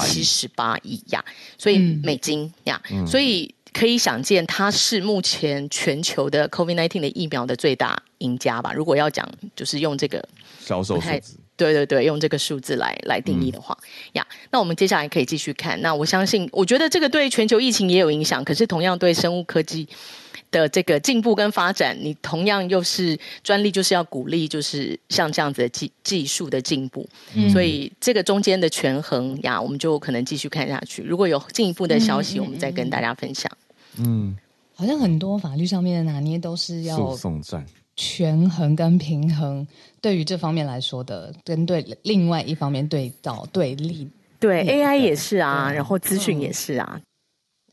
七十八亿。呀，所以美金呀，嗯、所以可以想见，它是目前全球的 COVID-19 的疫苗的最大赢家吧？如果要讲，就是用这个销售数字，对对对，用这个数字来来定义的话呀，嗯、那我们接下来可以继续看。那我相信，我觉得这个对全球疫情也有影响，可是同样对生物科技。的这个进步跟发展，你同样又是专利，就是要鼓励，就是像这样子的技技术的进步，嗯、所以这个中间的权衡呀，我们就可能继续看下去。如果有进一步的消息，嗯、我们再跟大家分享。嗯，好像很多法律上面的拿捏都是要诉讼战权衡跟平衡，对于这方面来说的，跟对另外一方面对照对立，对 AI 也是啊，然后资讯也是啊。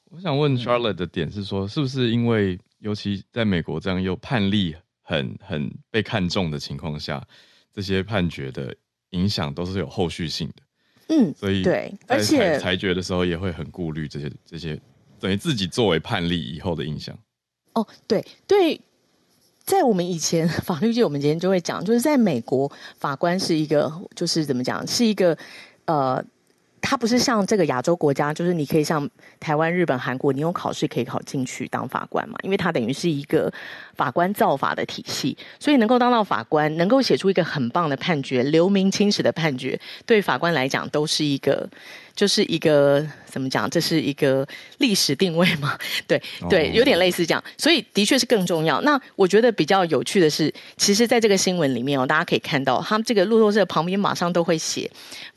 我想问 Charlotte 的点是说，是不是因为尤其在美国这样又判例很很被看重的情况下，这些判决的影响都是有后续性的？嗯，所以对，而且裁决的时候也会很顾虑这些这些等于自己作为判例以后的影响。哦，对对，在我们以前 法律界，我们今天就会讲，就是在美国法官是一个，就是怎么讲，是一个呃。他不是像这个亚洲国家，就是你可以像台湾、日本、韩国，你有考试可以考进去当法官嘛？因为他等于是一个法官造法的体系，所以能够当到法官，能够写出一个很棒的判决、留名青史的判决，对法官来讲都是一个。就是一个怎么讲？这是一个历史定位嘛？对对，有点类似这样。所以的确是更重要。那我觉得比较有趣的是，其实在这个新闻里面哦，大家可以看到，他们这个路透社旁边马上都会写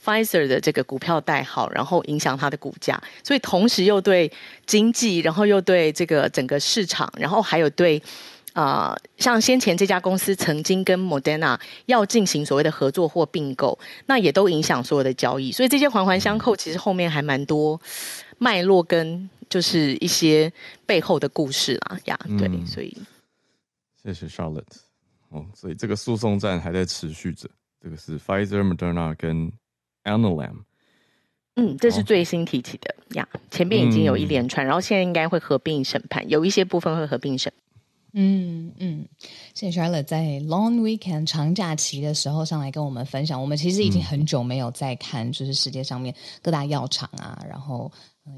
Pfizer 的这个股票代号，然后影响它的股价。所以同时又对经济，然后又对这个整个市场，然后还有对。啊、呃，像先前这家公司曾经跟 Moderna 要进行所谓的合作或并购，那也都影响所有的交易，所以这些环环相扣，其实后面还蛮多脉络跟就是一些背后的故事啦呀。对，嗯、所以谢谢 Charlotte。哦，所以这个诉讼战还在持续着，这个是 Pfizer、Moderna 跟 Alnylam。嗯，这是最新提起的呀，前面已经有一连串，嗯、然后现在应该会合并审判，有一些部分会合并审。嗯嗯，谢谢 Charlotte 在 Long Weekend 长假期的时候上来跟我们分享。我们其实已经很久没有在看，就是世界上面各大药厂啊，然后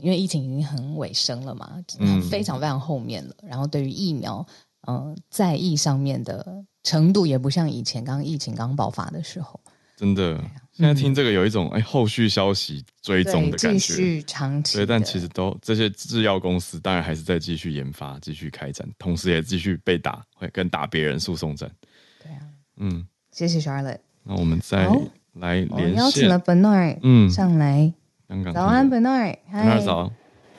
因为疫情已经很尾声了嘛，非常非常后面了。然后对于疫苗，嗯、呃，在意上面的程度也不像以前刚刚疫情刚爆发的时候。真的，现在听这个有一种哎、嗯、后续消息追踪的感觉，继续长期。对，但其实都这些制药公司当然还是在继续研发、继续开展，同时也继续被打，会跟打别人诉讼战。对啊，嗯，谢谢 Charlotte。那我们再来连线，邀请了 Bernard 嗯上来。刚刚早安，Bernard。Bernard 早。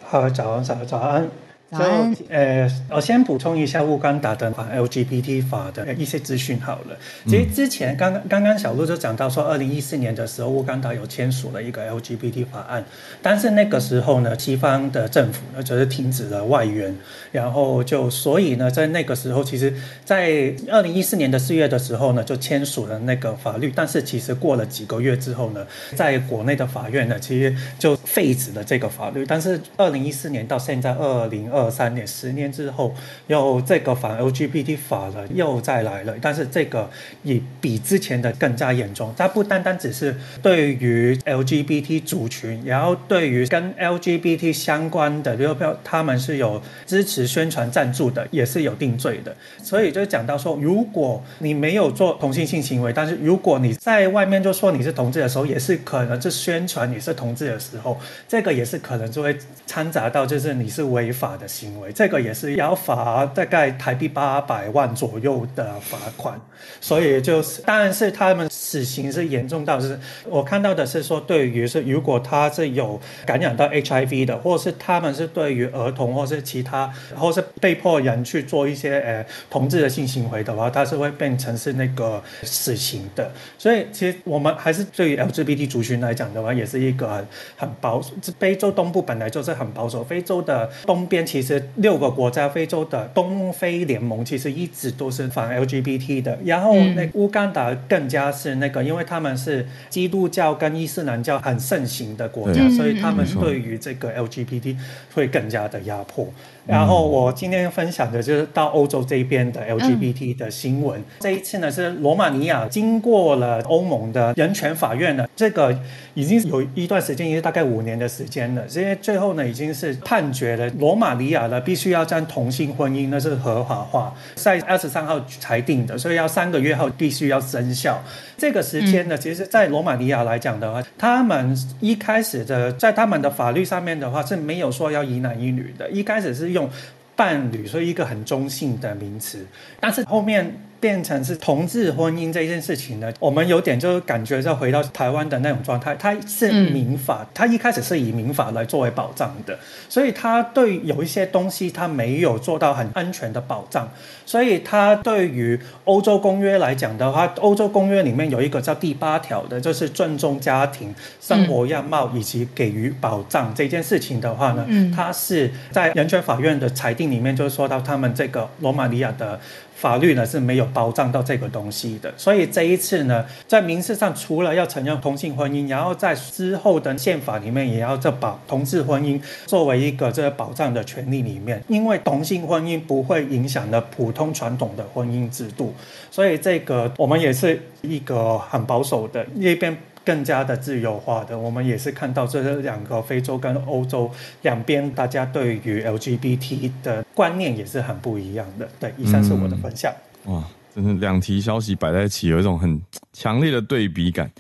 好，早安，早早安。早安。呃，我先补充一下乌干达的 LGBT 法的一些资讯好了。其实之前刚刚刚刚小鹿就讲到说，二零一四年的时候，乌干达有签署了一个 LGBT 法案，但是那个时候呢，西方的政府呢就是停止了外援，然后就所以呢，在那个时候，其实，在二零一四年的四月的时候呢，就签署了那个法律，但是其实过了几个月之后呢，在国内的法院呢，其实就废止了这个法律，但是二零一四年到现在二零二。二三年、十年之后，又这个反 LGBT 法了，又再来了。但是这个也比之前的更加严重。它不单单只是对于 LGBT 族群，然后对于跟 LGBT 相关的，比如说他们是有支持、宣传、赞助的，也是有定罪的。所以就讲到说，如果你没有做同性性行为，但是如果你在外面就说你是同志的时候，也是可能就宣传你是同志的时候，这个也是可能就会掺杂到就是你是违法的。行为这个也是要罚大概台币八百万左右的罚款，所以就是当然是他们死刑是严重到是，我看到的是说，对于是如果他是有感染到 HIV 的，或是他们是对于儿童或是其他，或是被迫人去做一些呃同志的性行为的话，他是会变成是那个死刑的。所以其实我们还是对于 LGBT 族群来讲的话，也是一个很很保守。非洲东部本来就是很保守，非洲的东边其。其实六个国家，非洲的东非联盟其实一直都是反 LGBT 的。然后那乌干达更加是那个，因为他们是基督教跟伊斯兰教很盛行的国家，所以他们对于这个 LGBT 会更加的压迫。然后我今天分享的就是到欧洲这边的 LGBT 的新闻。这一次呢是罗马尼亚经过了欧盟的人权法院呢，这个已经有一段时间，也是大概五年的时间了。因为最后呢已经是判决了罗马尼亚呢必须要将同性婚姻呢是合法化，在二十三号裁定的，所以要三个月后必须要生效。这个时间呢，其实，在罗马尼亚来讲的话，他们一开始的在他们的法律上面的话是没有说要一男一女的，一开始是用伴侣，所以一个很中性的名词，但是后面。变成是同志婚姻这件事情呢，我们有点就是感觉在回到台湾的那种状态。它是民法，它一开始是以民法来作为保障的，所以它对有一些东西它没有做到很安全的保障。所以它对于欧洲公约来讲的话，欧洲公约里面有一个叫第八条的，就是尊重家庭生活样貌以及给予保障这件事情的话呢，它是在人权法院的裁定里面就是说到他们这个罗马尼亚的。法律呢是没有保障到这个东西的，所以这一次呢，在民事上除了要承认同性婚姻，然后在之后的宪法里面也要这把同志婚姻作为一个这个保障的权利里面，因为同性婚姻不会影响了普通传统的婚姻制度，所以这个我们也是一个很保守的那边。更加的自由化的，我们也是看到这两个非洲跟欧洲两边，大家对于 LGBT 的观念也是很不一样的。对，以上是我的分享。哇，真的两题消息摆在一起，有一种很强烈的对比感。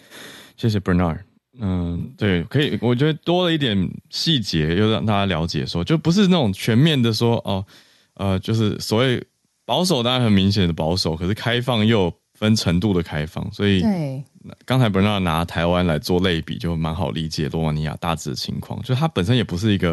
谢谢 Bernard。嗯，对，可以，我觉得多了一点细节，又让大家了解说，就不是那种全面的说哦，呃，就是所谓保守，当然很明显的保守，可是开放又分程度的开放，所以对。刚才 Bernard 拿台湾来做类比，就蛮好理解罗马尼亚大致的情况。就它本身也不是一个，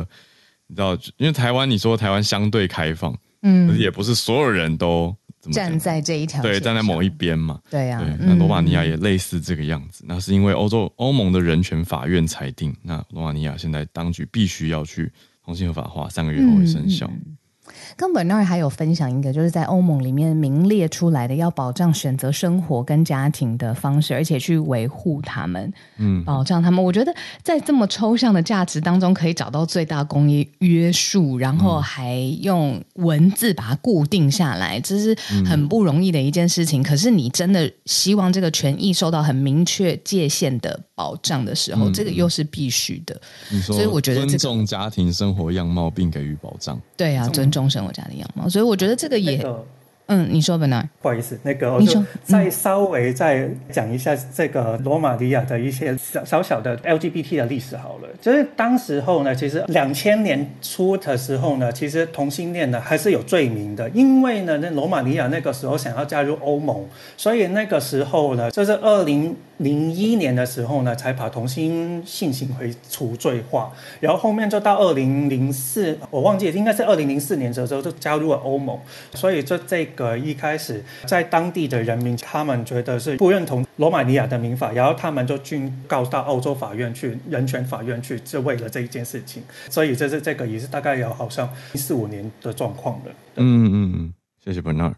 你知道，因为台湾你说台湾相对开放，嗯，可是也不是所有人都站在这一条，对，站在某一边嘛。对呀、啊，那罗马尼亚也类似这个样子。嗯、那是因为欧洲欧盟的人权法院裁定，那罗马尼亚现在当局必须要去重新合法化，三个月后会生效。嗯嗯刚本那儿还有分享一个，就是在欧盟里面名列出来的，要保障选择生活跟家庭的方式，而且去维护他们，嗯，保障他们。我觉得在这么抽象的价值当中，可以找到最大公约约束，然后还用文字把它固定下来，这是很不容易的一件事情。可是你真的希望这个权益受到很明确界限的保障的时候，这个又是必须的。你所以我觉得尊重家庭生活样貌并给予保障，对啊，尊重生活家庭样貌，所以我觉得这个也，那个、嗯，你说 Bernard，不好意思，那个我就再稍微再讲一下这个罗马尼亚的一些小小小的 LGBT 的历史好了。就是当时候呢，其实两千年初的时候呢，其实同性恋呢还是有罪名的，因为呢，那罗马尼亚那个时候想要加入欧盟，所以那个时候呢，就是二零。零一年的时候呢，才把同性性行为除罪化，然后后面就到二零零四，我忘记应该是二零零四年的时候就加入了欧盟，所以这这个一开始在当地的人民，他们觉得是不认同罗马尼亚的民法，然后他们就去告到欧洲法院去，人权法院去，就为了这一件事情，所以这是这个也是大概有好像四五年的状况了。嗯嗯嗯，谢谢 Bernard。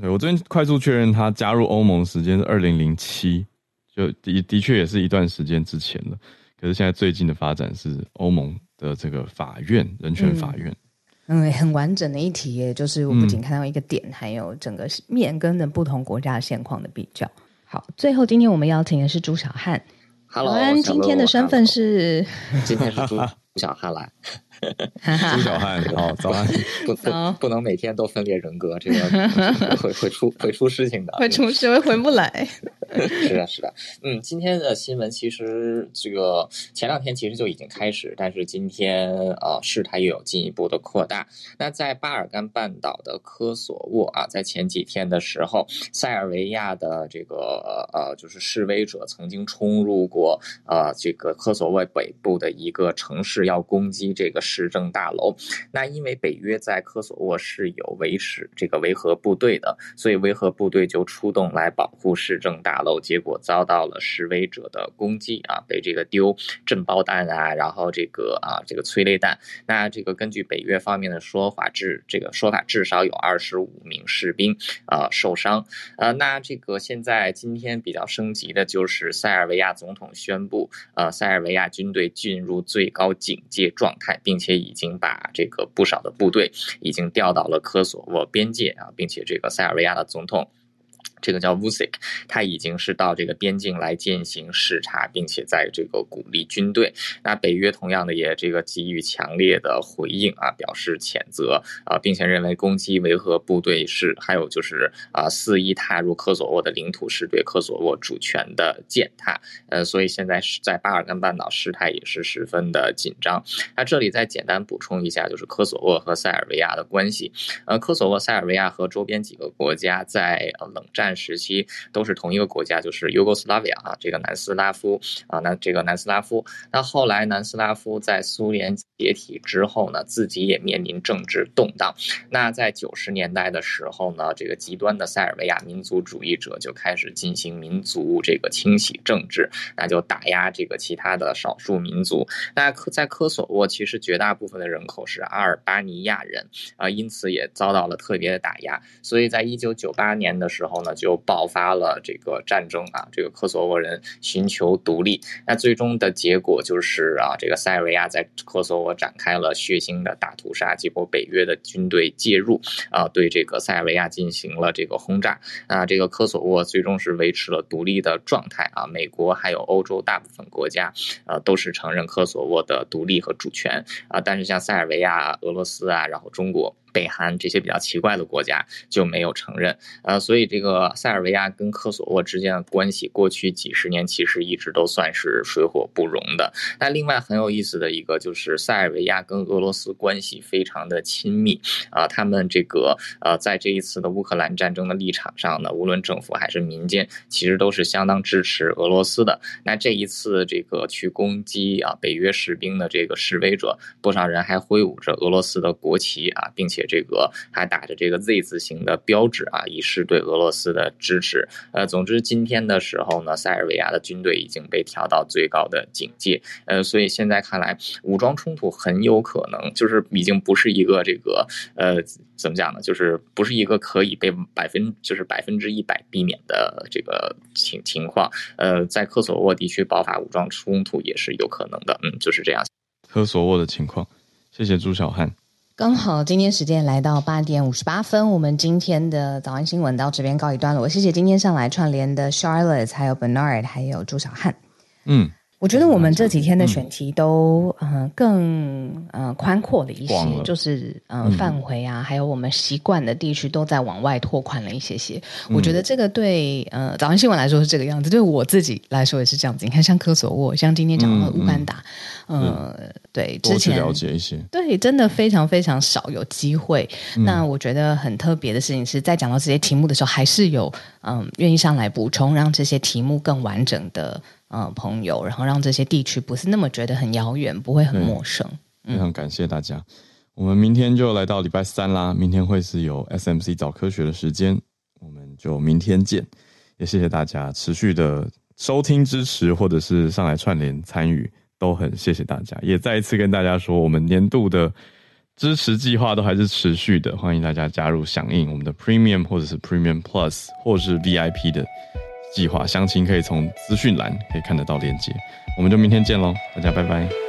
对，我这边快速确认，他加入欧盟时间是二零零七。就的的确也是一段时间之前了，可是现在最近的发展是欧盟的这个法院人权法院，嗯，很完整的一题耶，就是我不仅看到一个点，嗯、还有整个面跟的不同国家的现况的比较。好，最后今天我们邀请的是朱小汉，Hello，今天的身份是，今天是朱小汉来。朱小汉，好，早安。不不，不能每天都分裂人格，这个 会会出会出事情的，会出事会回不来。是的，是的，嗯，今天的新闻其实这个前两天其实就已经开始，但是今天呃事态又有进一步的扩大。那在巴尔干半岛的科索沃啊，在前几天的时候，塞尔维亚的这个呃就是示威者曾经冲入过呃这个科索沃北部的一个城市，要攻击这个。市政大楼，那因为北约在科索沃是有维持这个维和部队的，所以维和部队就出动来保护市政大楼，结果遭到了示威者的攻击啊，被这个丢震爆弹啊，然后这个啊这个催泪弹。那这个根据北约方面的说法，至这个说法至少有二十五名士兵啊受伤。呃，那这个现在今天比较升级的就是塞尔维亚总统宣布，呃，塞尔维亚军队进入最高警戒状态，并。并且已经把这个不少的部队已经调到了科索沃边界啊，并且这个塞尔维亚的总统。这个叫 Vucic，他已经是到这个边境来进行视察，并且在这个鼓励军队。那北约同样的也这个给予强烈的回应啊，表示谴责啊，并且认为攻击维和部队是还有就是啊肆意踏入科索沃的领土是对科索沃主权的践踏。呃，所以现在是在巴尔干半岛事态也是十分的紧张。那这里再简单补充一下，就是科索沃和塞尔维亚的关系。呃，科索沃、塞尔维亚和周边几个国家在冷战。时期都是同一个国家，就是 Yugoslavia 啊，这个南斯拉夫啊，那这个南斯拉夫，那后来南斯拉夫在苏联解体之后呢，自己也面临政治动荡。那在九十年代的时候呢，这个极端的塞尔维亚民族主义者就开始进行民族这个清洗政治，那就打压这个其他的少数民族。那在科索沃，其实绝大部分的人口是阿尔巴尼亚人啊，因此也遭到了特别的打压。所以在一九九八年的时候呢，就爆发了这个战争啊，这个科索沃人寻求独立，那最终的结果就是啊，这个塞尔维亚在科索沃展开了血腥的大屠杀，结果北约的军队介入啊，对这个塞尔维亚进行了这个轰炸，啊，这个科索沃最终是维持了独立的状态啊，美国还有欧洲大部分国家啊都是承认科索沃的独立和主权啊，但是像塞尔维亚、俄罗斯啊，然后中国。北韩这些比较奇怪的国家就没有承认，呃，所以这个塞尔维亚跟科索沃之间的关系，过去几十年其实一直都算是水火不容的。那另外很有意思的一个就是塞尔维亚跟俄罗斯关系非常的亲密啊，他们这个呃在这一次的乌克兰战争的立场上呢，无论政府还是民间，其实都是相当支持俄罗斯的。那这一次这个去攻击啊北约士兵的这个示威者，不少人还挥舞着俄罗斯的国旗啊，并且。这个还打着这个 Z 字形的标志啊，以示对俄罗斯的支持。呃，总之今天的时候呢，塞尔维亚的军队已经被调到最高的警戒。呃，所以现在看来，武装冲突很有可能就是已经不是一个这个呃怎么讲呢？就是不是一个可以被百分就是百分之一百避免的这个情情况。呃，在科索沃地区爆发武装冲突也是有可能的。嗯，就是这样。科索沃的情况，谢谢朱小汉。刚好今天时间来到八点五十八分，我们今天的早安新闻到这边告一段落。谢谢今天上来串联的 Charlotte，还有 Bernard，还有朱小汉。嗯，我我觉得我们这几天的选题都嗯、呃、更呃宽阔了一些，就是呃范围啊，还有我们习惯的地区都在往外拓宽了一些些。嗯、我觉得这个对呃早上新闻来说是这个样子，对我自己来说也是这样子。你看，像科索沃，像今天讲到的乌干达，嗯，呃、对，之前了解一些，对，真的非常非常少有机会。嗯、那我觉得很特别的事情是在讲到这些题目的时候，还是有嗯愿意上来补充，让这些题目更完整的。嗯，朋友，然后让这些地区不是那么觉得很遥远，不会很陌生。非常感谢大家，我们明天就来到礼拜三啦。明天会是有 SMC 早科学的时间，我们就明天见。也谢谢大家持续的收听支持，或者是上来串联参与，都很谢谢大家。也再一次跟大家说，我们年度的支持计划都还是持续的，欢迎大家加入响应我们的 Premium 或者是 Premium Plus 或者是 VIP 的。计划详情可以从资讯栏可以看得到链接，我们就明天见喽，大家拜拜。